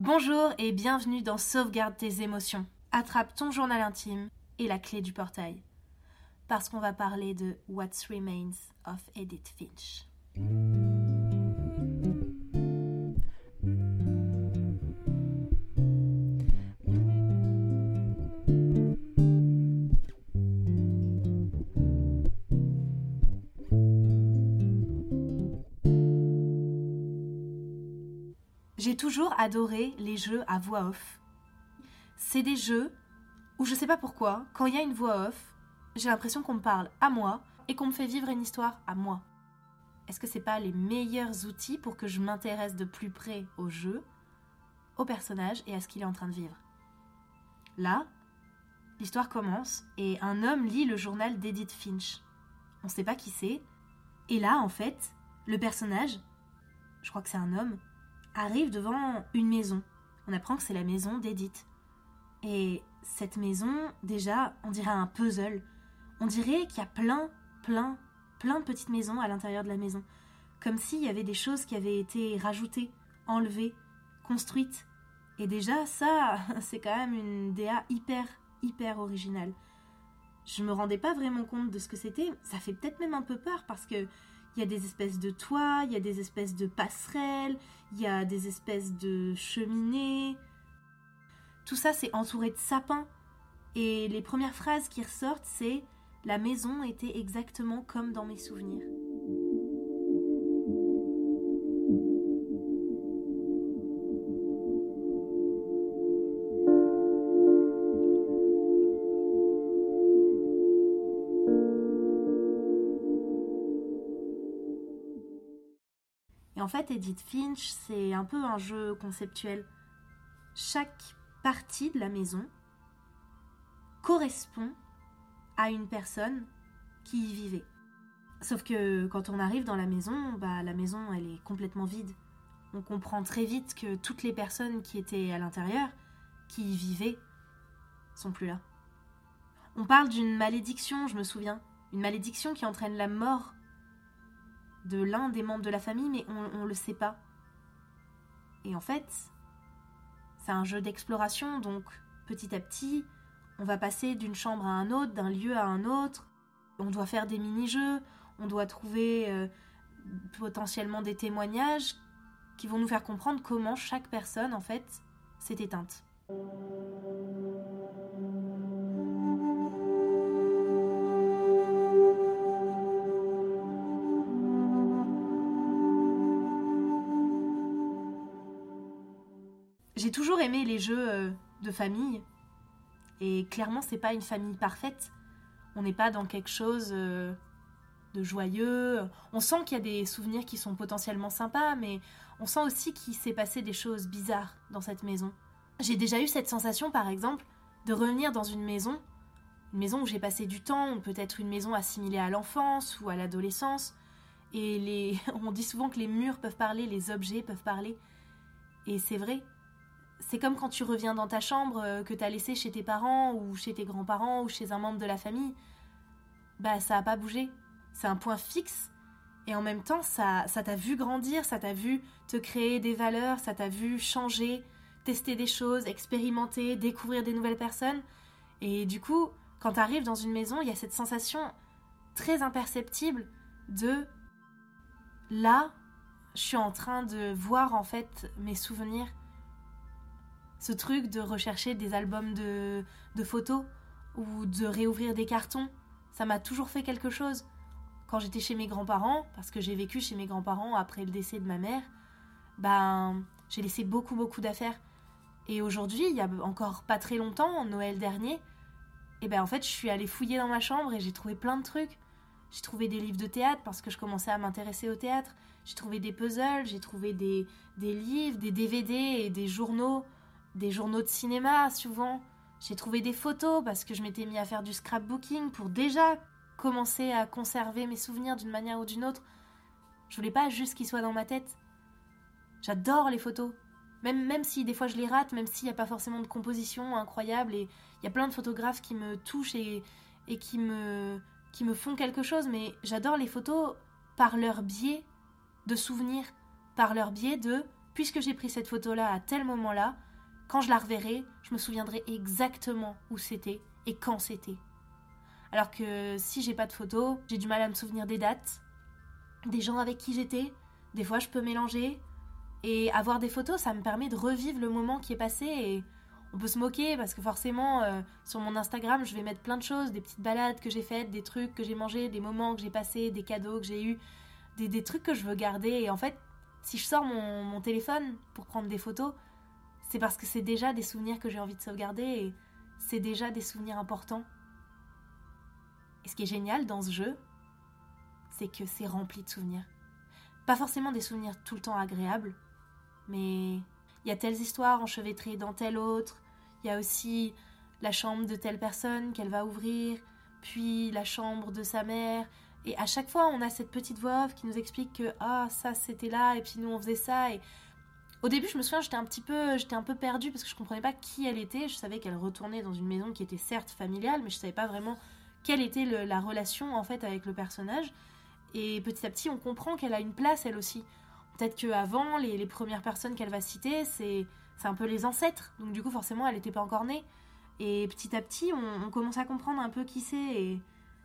Bonjour et bienvenue dans Sauvegarde tes émotions. Attrape ton journal intime et la clé du portail. Parce qu'on va parler de What Remains of Edith Finch. Toujours adoré les jeux à voix off. C'est des jeux où je sais pas pourquoi, quand il y a une voix off, j'ai l'impression qu'on me parle à moi et qu'on me fait vivre une histoire à moi. Est-ce que c'est pas les meilleurs outils pour que je m'intéresse de plus près au jeu, au personnage et à ce qu'il est en train de vivre? Là, l'histoire commence et un homme lit le journal d'Edith Finch. On sait pas qui c'est. Et là, en fait, le personnage, je crois que c'est un homme, arrive devant une maison. On apprend que c'est la maison d'Edith. Et cette maison, déjà, on dirait un puzzle. On dirait qu'il y a plein, plein, plein de petites maisons à l'intérieur de la maison. Comme s'il y avait des choses qui avaient été rajoutées, enlevées, construites. Et déjà, ça, c'est quand même une DA hyper, hyper originale. Je me rendais pas vraiment compte de ce que c'était. Ça fait peut-être même un peu peur parce que il y a des espèces de toits, il y a des espèces de passerelles, il y a des espèces de cheminées. Tout ça, c'est entouré de sapins. Et les premières phrases qui ressortent, c'est La maison était exactement comme dans mes souvenirs. Fait, Edith Finch, c'est un peu un jeu conceptuel. Chaque partie de la maison correspond à une personne qui y vivait. Sauf que quand on arrive dans la maison, bah, la maison, elle est complètement vide. On comprend très vite que toutes les personnes qui étaient à l'intérieur, qui y vivaient, sont plus là. On parle d'une malédiction, je me souviens. Une malédiction qui entraîne la mort de l'un des membres de la famille, mais on ne le sait pas. Et en fait, c'est un jeu d'exploration, donc petit à petit, on va passer d'une chambre à un autre, d'un lieu à un autre. On doit faire des mini-jeux, on doit trouver euh, potentiellement des témoignages qui vont nous faire comprendre comment chaque personne, en fait, s'est éteinte. J'ai toujours aimé les jeux euh, de famille. Et clairement, c'est pas une famille parfaite. On n'est pas dans quelque chose euh, de joyeux. On sent qu'il y a des souvenirs qui sont potentiellement sympas, mais on sent aussi qu'il s'est passé des choses bizarres dans cette maison. J'ai déjà eu cette sensation, par exemple, de revenir dans une maison, une maison où j'ai passé du temps, ou peut-être une maison assimilée à l'enfance ou à l'adolescence. Et les... on dit souvent que les murs peuvent parler, les objets peuvent parler. Et c'est vrai, c'est comme quand tu reviens dans ta chambre euh, que t'as laissé chez tes parents ou chez tes grands-parents ou chez un membre de la famille. Bah ça a pas bougé. C'est un point fixe. Et en même temps, ça ça t'a vu grandir, ça t'a vu te créer des valeurs, ça t'a vu changer, tester des choses, expérimenter, découvrir des nouvelles personnes. Et du coup, quand t'arrives dans une maison, il y a cette sensation très imperceptible de là, je suis en train de voir en fait mes souvenirs ce truc de rechercher des albums de, photos ou de réouvrir des cartons, ça m'a toujours fait quelque chose. Quand j'étais chez mes grands-parents, parce que j'ai vécu chez mes grands-parents après le décès de ma mère, ben j'ai laissé beaucoup beaucoup d'affaires. Et aujourd'hui, il y a encore pas très longtemps, en Noël dernier, et ben en fait, je suis allée fouiller dans ma chambre et j'ai trouvé plein de trucs. J'ai trouvé des livres de théâtre parce que je commençais à m'intéresser au théâtre. J'ai trouvé des puzzles, j'ai trouvé des, des livres, des DVD et des journaux des journaux de cinéma souvent. J'ai trouvé des photos parce que je m'étais mis à faire du scrapbooking pour déjà commencer à conserver mes souvenirs d'une manière ou d'une autre. Je voulais pas juste qu'ils soient dans ma tête. J'adore les photos. Même, même si des fois je les rate, même s'il n'y a pas forcément de composition incroyable, et il y a plein de photographes qui me touchent et, et qui, me, qui me font quelque chose, mais j'adore les photos par leur biais de souvenirs, par leur biais de puisque j'ai pris cette photo-là à tel moment-là, quand je la reverrai, je me souviendrai exactement où c'était et quand c'était. Alors que si j'ai pas de photos, j'ai du mal à me souvenir des dates, des gens avec qui j'étais. Des fois, je peux mélanger. Et avoir des photos, ça me permet de revivre le moment qui est passé. Et on peut se moquer parce que forcément, euh, sur mon Instagram, je vais mettre plein de choses, des petites balades que j'ai faites, des trucs que j'ai mangés, des moments que j'ai passés, des cadeaux que j'ai eus, des, trucs que je veux garder. Et en fait, si je sors mon téléphone pour prendre des photos, c'est parce que c'est déjà des souvenirs que j'ai envie de sauvegarder et c'est déjà des souvenirs importants. Et ce qui est génial dans ce jeu, c'est que c'est rempli de souvenirs. Pas forcément des souvenirs tout le temps agréables, mais il y a telles histoires enchevêtrées dans telle autre, il y a aussi la chambre de telle personne qu'elle va ouvrir, puis la chambre de sa mère, et à chaque fois on a cette petite voix qui nous explique que ah ça c'était là, et puis nous on faisait ça, et au début, je me souviens, j'étais un petit peu, j'étais un peu perdue parce que je comprenais pas qui elle était. Je savais qu'elle retournait dans une maison qui était certes familiale, mais je savais pas vraiment quelle était la relation en fait avec le personnage. Et petit à petit, on comprend qu'elle a une place elle aussi. Peut-être qu'avant, les, les premières personnes qu'elle va citer, c'est un peu les ancêtres. Donc du coup, forcément, elle n'était pas encore née. Et petit à petit, on, on commence à comprendre un peu qui c'est. Et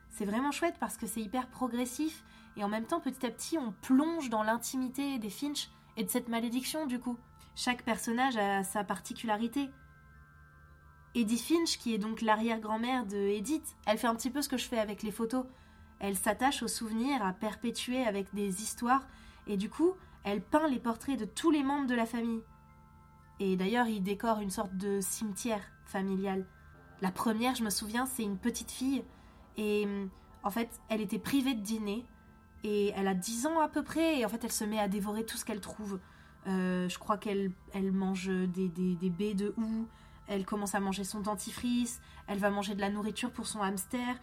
c'est vraiment chouette parce que c'est hyper progressif. Et en même temps, petit à petit, on plonge dans l'intimité des Finch et de cette malédiction du coup. Chaque personnage a sa particularité. Edith Finch, qui est donc l'arrière-grand-mère de Edith, elle fait un petit peu ce que je fais avec les photos. Elle s'attache aux souvenirs, à perpétuer avec des histoires, et du coup, elle peint les portraits de tous les membres de la famille. Et d'ailleurs, il décore une sorte de cimetière familial. La première, je me souviens, c'est une petite fille, et en fait, elle était privée de dîner, et elle a 10 ans à peu près, et en fait elle se met à dévorer tout ce qu'elle trouve. Euh, je crois qu'elle elle mange des, des, baies de houx, elle commence à manger son dentifrice, elle va manger de la nourriture pour son hamster,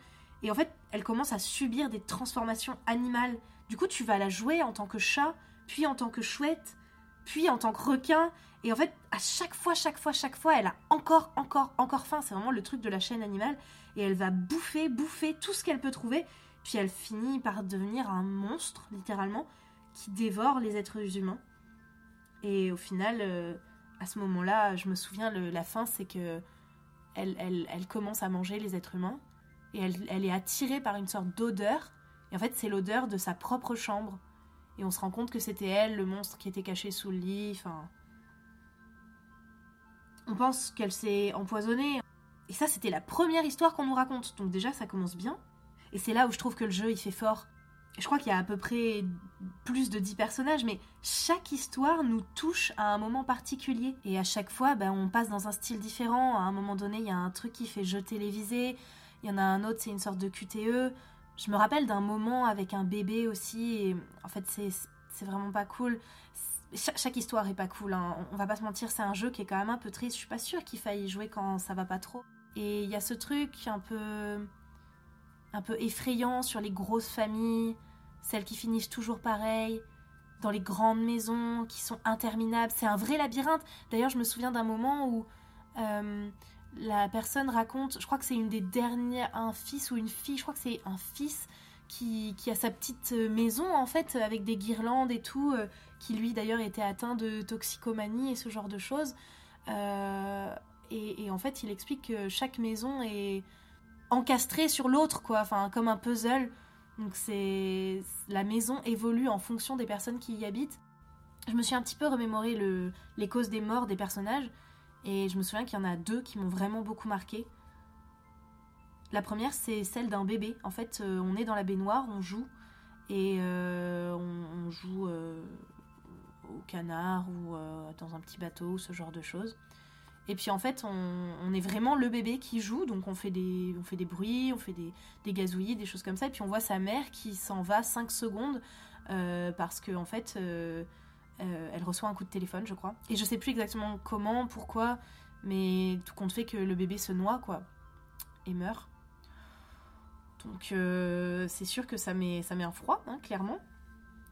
et en fait elle commence à subir des transformations animales. Du coup tu vas la jouer en tant que chat, puis en tant que chouette, puis en tant que requin, et en fait à chaque fois, chaque fois, chaque fois, elle a encore, encore, encore faim, c'est vraiment le truc de la chaîne animale, et elle va bouffer, bouffer tout ce qu'elle peut trouver, puis elle finit par devenir un monstre, littéralement, qui dévore les êtres humains. Et au final, euh, à ce moment-là, je me souviens, la fin, c'est que elle, elle, commence à manger les êtres humains. Et elle, elle est attirée par une sorte d'odeur. Et en fait, c'est l'odeur de sa propre chambre. Et on se rend compte que c'était elle, le monstre qui était caché sous le lit. Enfin. On pense qu'elle s'est empoisonnée. Et ça, c'était la première histoire qu'on nous raconte. Donc déjà, ça commence bien. Et c'est là où je trouve que le jeu il fait fort. Je crois qu'il y a à peu près plus de 10 personnages, mais chaque histoire nous touche à un moment particulier. Et à chaque fois, ben, on passe dans un style différent. À un moment donné, il y a un truc qui fait jeu télévisé. Il y en a un autre, c'est une sorte de QTE. Je me rappelle d'un moment avec un bébé aussi. Et en fait, c'est vraiment pas cool. chaque histoire est pas cool. Hein. On va pas se mentir, c'est un jeu qui est quand même un peu triste. Je suis pas sûre qu'il faille y jouer quand ça va pas trop. Et il y a ce truc un peu un peu effrayant sur les grosses familles, celles qui finissent toujours pareil, dans les grandes maisons qui sont interminables. C'est un vrai labyrinthe. D'ailleurs, je me souviens d'un moment où euh, la personne raconte, je crois que c'est une des dernières, un fils ou une fille, je crois que c'est un fils qui, a sa petite maison en fait avec des guirlandes et tout, euh, qui lui d'ailleurs était atteint de toxicomanie et ce genre de choses. Euh, et, en fait, il explique que chaque maison est encastré sur l'autre, quoi, enfin comme un puzzle. Donc c'est la maison évolue en fonction des personnes qui y habitent. Je me suis un petit peu remémoré le... les causes des morts des personnages et je me souviens qu'il y en a deux qui m'ont vraiment beaucoup marqué. La première c'est celle d'un bébé. En fait, euh, on est dans la baignoire, on joue et euh, on, joue euh, au canard ou dans un petit bateau, ce genre de choses. Et puis en fait, on, est vraiment le bébé qui joue, donc on fait des, bruits, on fait des, des gazouillis, des choses comme ça. Et puis on voit sa mère qui s'en va 5 secondes euh, parce que en fait, euh, euh, elle reçoit un coup de téléphone, je crois. Et je sais plus exactement comment, pourquoi, mais tout compte fait que le bébé se noie, quoi, et meurt. Donc c'est sûr que ça met, ça met un froid, hein, clairement.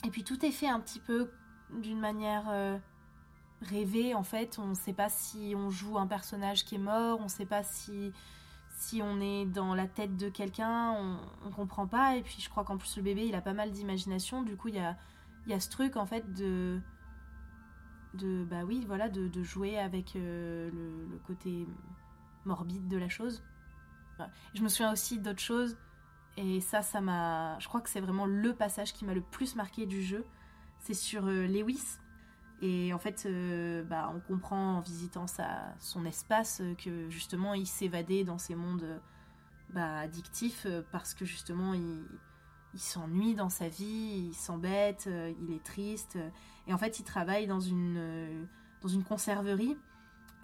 Et puis tout est fait un petit peu d'une manière rêver en fait. On ne sait pas si on joue un personnage qui est mort, on ne sait pas si, si on est dans la tête de quelqu'un, on, ne comprend pas. Et puis je crois qu'en plus le bébé il a pas mal d'imagination, du coup il y a, y a ce truc en fait de de bah oui voilà de, jouer avec le, le, côté morbide de la chose je me souviens aussi d'autres choses et ça ça m'a je crois que c'est vraiment le passage qui m'a le plus marqué du jeu c'est sur Lewis et en fait, euh, bah, on comprend en visitant son espace euh, que justement il s'évadait dans ces mondes euh, bah, addictifs parce que justement il, il s'ennuie dans sa vie, il s'embête, il est triste. Et en fait, il travaille dans une, dans une conserverie.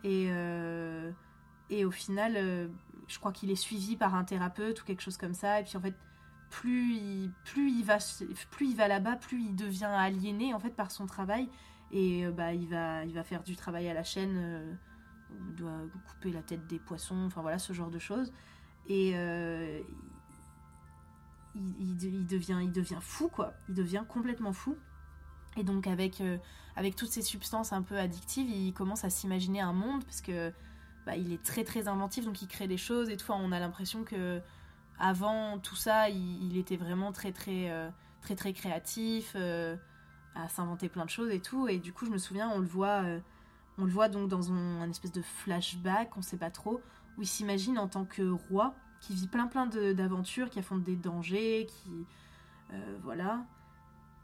Et, et au final, je crois qu'il est suivi par un thérapeute ou quelque chose comme ça. Et puis en fait, plus il, plus il va, plus il va là-bas, plus il devient aliéné en fait par son travail et euh, bah, il, va, il va faire du travail à la chaîne, euh, il doit couper la tête des poissons, enfin voilà, ce genre de choses. Et euh, il, devient, il devient fou, quoi. Il devient complètement fou. Et donc avec, avec toutes ces substances un peu addictives, il commence à s'imaginer un monde, parce que bah, il est très très inventif, donc il crée des choses et tout. on a l'impression que avant tout ça, il, était vraiment très très très très créatif à s'inventer plein de choses et tout. Et du coup, je me souviens, on le voit, euh, on le voit donc dans un, espèce de flashback, on sait pas trop, où il s'imagine en tant que roi, qui vit plein plein d'aventures, qui affronte des dangers, qui. Euh, voilà.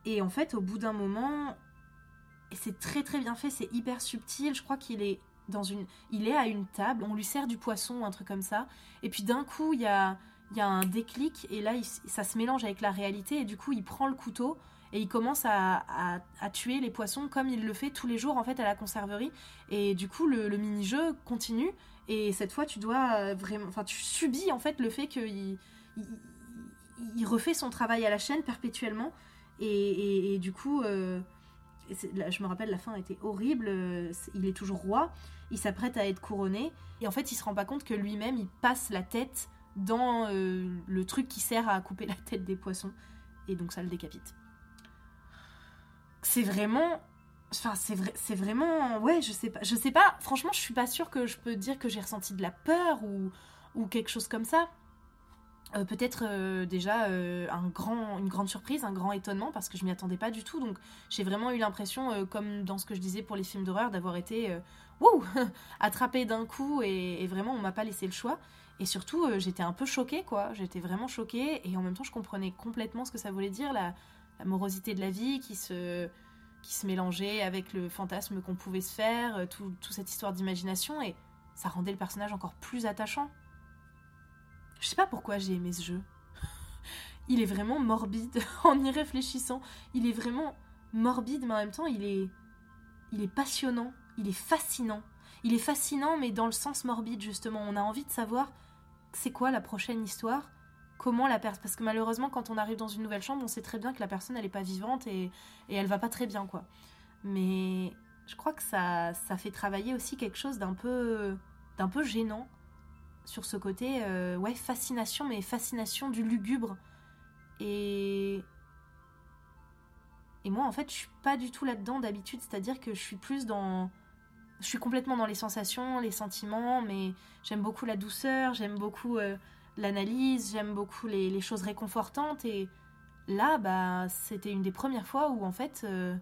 Et en fait, au bout d'un moment, c'est très très bien fait, c'est hyper subtil, je crois qu'il est dans une. Il est à une table, on lui sert du poisson, un truc comme ça, et puis d'un coup, il y a. Il y a un déclic et là ça se mélange avec la réalité et du coup il prend le couteau et il commence à, tuer les poissons comme il le fait tous les jours en fait à la conserverie. Et du coup le, mini-jeu continue et cette fois tu dois euh, vraiment enfin tu subis en fait le fait qu'il il, refait son travail à la chaîne perpétuellement et, du coup euh, je me rappelle la fin était horrible euh, il est toujours roi il s'apprête à être couronné et en fait il se rend pas compte que lui-même il passe la tête dans le truc qui sert à couper la tête des poissons et donc ça le décapite c'est vraiment Enfin, c'est vrai, c'est vraiment, ouais, je sais pas, je sais pas. Franchement, je suis pas sûre que je peux dire que j'ai ressenti de la peur ou, ou quelque chose comme ça. Euh, peut-être euh, déjà euh, un grand, une grande surprise, un grand étonnement parce que je m'y attendais pas du tout. Donc j'ai vraiment eu l'impression, comme dans ce que je disais pour les films d'horreur, d'avoir été wouh attrapée d'un coup et, et, vraiment on m'a pas laissé le choix. Et surtout j'étais un peu choquée quoi. J'étais vraiment choquée et en même temps je comprenais complètement ce que ça voulait dire la morosité de la vie qui se, qui se mélangeait avec le fantasme qu'on pouvait se faire, euh, toute tout cette histoire d'imagination, et ça rendait le personnage encore plus attachant. Je sais pas pourquoi j'ai aimé ce jeu. il est vraiment morbide en y réfléchissant. Il est vraiment morbide, mais en même temps, il est, il est passionnant, il est fascinant. Il est fascinant, mais dans le sens morbide, justement. On a envie de savoir c'est quoi la prochaine histoire? Comment la personne. Parce que malheureusement, quand on arrive dans une nouvelle chambre, on sait très bien que la personne, elle n'est pas vivante et, et elle va pas très bien, quoi. Mais je crois que ça, ça fait travailler aussi quelque chose d'un peu, d'un peu gênant sur ce côté, euh, ouais, fascination, mais fascination du lugubre. Et. Et moi, en fait, je suis pas du tout là-dedans d'habitude, c'est-à-dire que je suis plus dans. Je suis complètement dans les sensations, les sentiments, mais j'aime beaucoup la douceur, j'aime beaucoup euh, l'analyse, j'aime beaucoup les, choses réconfortantes. Et là, bah, c'était une des premières fois où, en fait, euh,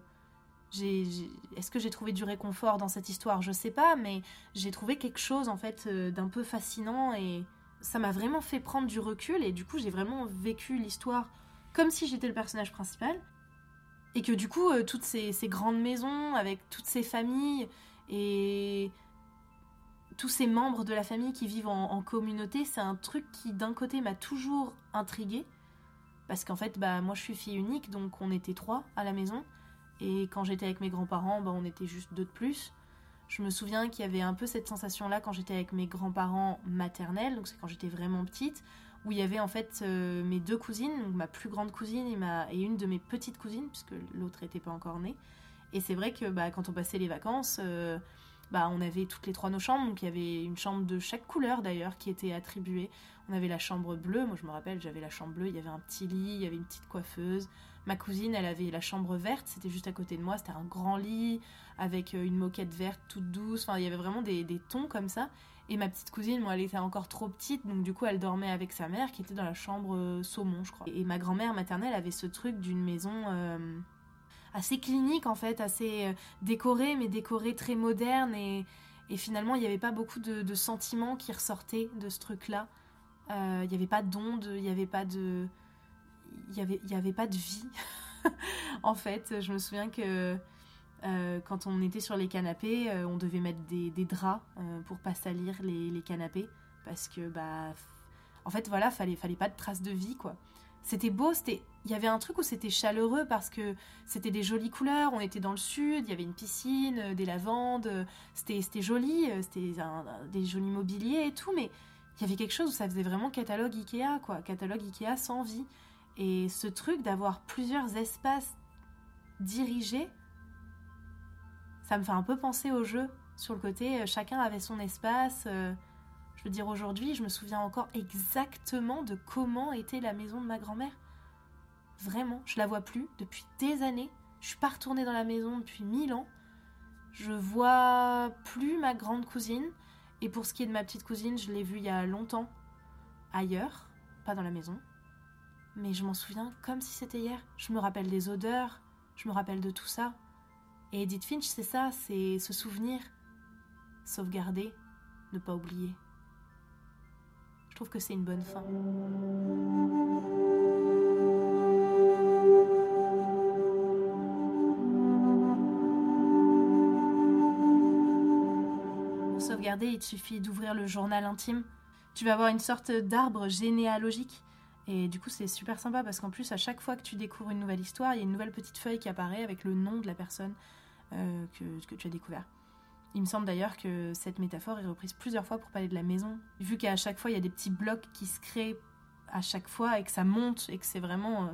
est-ce que j'ai trouvé du réconfort dans cette histoire? Je sais pas, mais j'ai trouvé quelque chose, en fait, euh, d'un peu fascinant. Et ça m'a vraiment fait prendre du recul. Et du coup, j'ai vraiment vécu l'histoire comme si j'étais le personnage principal. Et que du coup, toutes ces grandes maisons, avec toutes ces familles, et tous ces membres de la famille qui vivent en, communauté, c'est un truc qui d'un côté m'a toujours intriguée. Parce qu'en fait, bah, moi je suis fille unique, donc on était trois à la maison. Et quand j'étais avec mes grands-parents, bah, on était juste deux de plus. Je me souviens qu'il y avait un peu cette sensation-là quand j'étais avec mes grands-parents maternels, donc c'est quand j'étais vraiment petite, où il y avait en fait euh, mes deux cousines, donc ma plus grande cousine et, et une de mes petites cousines, puisque l'autre n'était pas encore née. Et c'est vrai que bah, quand on passait les vacances, euh, bah, on avait toutes les trois nos chambres, donc il y avait une chambre de chaque couleur d'ailleurs qui était attribuée. On avait la chambre bleue, moi je me rappelle, j'avais la chambre bleue, il y avait un petit lit, il y avait une petite coiffeuse. Ma cousine, elle avait la chambre verte, c'était juste à côté de moi, c'était un grand lit avec euh, une moquette verte toute douce, enfin il y avait vraiment des, tons comme ça. Et ma petite cousine, elle était encore trop petite, donc du coup, elle dormait avec sa mère qui était dans la chambre euh, saumon, je crois. Et ma grand-mère maternelle avait ce truc d'une maison. Assez clinique en fait, assez euh, décoré, mais décoré très moderne. Et, finalement, il n'y avait pas beaucoup de, sentiments qui ressortaient de ce truc-là. Il n'y avait pas d'onde, il n'y avait pas de. Il n'y avait, y avait pas de vie. en fait, je me souviens que quand on était sur les canapés, on devait mettre des, des draps pour pas salir les, les canapés. Parce que, bah, en fait, voilà, fallait, fallait pas de traces de vie, quoi. C'était beau, c'était, il y avait un truc où c'était chaleureux parce que c'était des jolies couleurs. On était dans le sud, il y avait une piscine, euh, des lavandes, euh, c'était, joli, euh, c'était des jolis mobiliers et tout, mais il y avait quelque chose où ça faisait vraiment catalogue Ikea, quoi, catalogue Ikea sans vie. Et ce truc d'avoir plusieurs espaces dirigés, ça me fait un peu penser au jeu. Sur le côté, chacun avait son espace. Je veux dire, aujourd'hui, je me souviens encore exactement de comment était la maison de ma grand-mère. Vraiment, je la vois plus depuis des années. Je suis pas retournée dans la maison depuis mille ans. Je vois plus ma grande cousine. Et pour ce qui est de ma petite cousine, je l'ai vue il y a longtemps, ailleurs, pas dans la maison. Mais je m'en souviens comme si c'était hier. Je me rappelle des odeurs, je me rappelle de tout ça. Et Edith Finch, c'est ça, c'est se souvenir, sauvegarder, ne pas oublier trouve que c'est une bonne fin. Pour sauvegarder, il te suffit d'ouvrir le journal intime. Tu vas avoir une sorte d'arbre généalogique. Et du coup, c'est super sympa parce qu'en plus, à chaque fois que tu découvres une nouvelle histoire, il y a une nouvelle petite feuille qui apparaît avec le nom de la personne euh, que, que tu as découvert. Il me semble d'ailleurs que cette métaphore est reprise plusieurs fois pour parler de la maison. Vu qu'à chaque fois, il y a des petits blocs qui se créent à chaque fois et que ça monte et que c'est vraiment... Euh,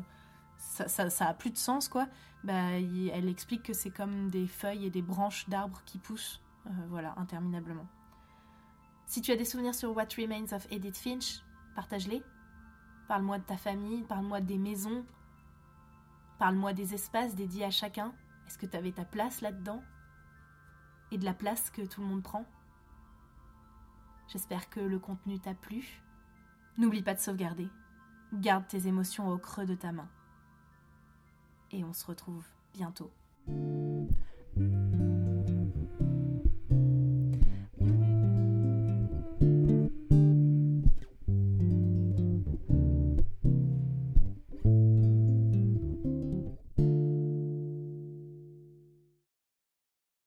ça, a plus de sens, quoi. Bah, elle explique que c'est comme des feuilles et des branches d'arbres qui poussent, euh, voilà, interminablement. Si tu as des souvenirs sur What Remains of Edith Finch, partage-les. Parle-moi de ta famille, parle-moi des maisons, parle-moi des espaces dédiés à chacun. Est-ce que tu avais ta place là-dedans? Et de la place que tout le monde prend. J'espère que le contenu t'a plu. N'oublie pas de sauvegarder. Garde tes émotions au creux de ta main. Et on se retrouve bientôt.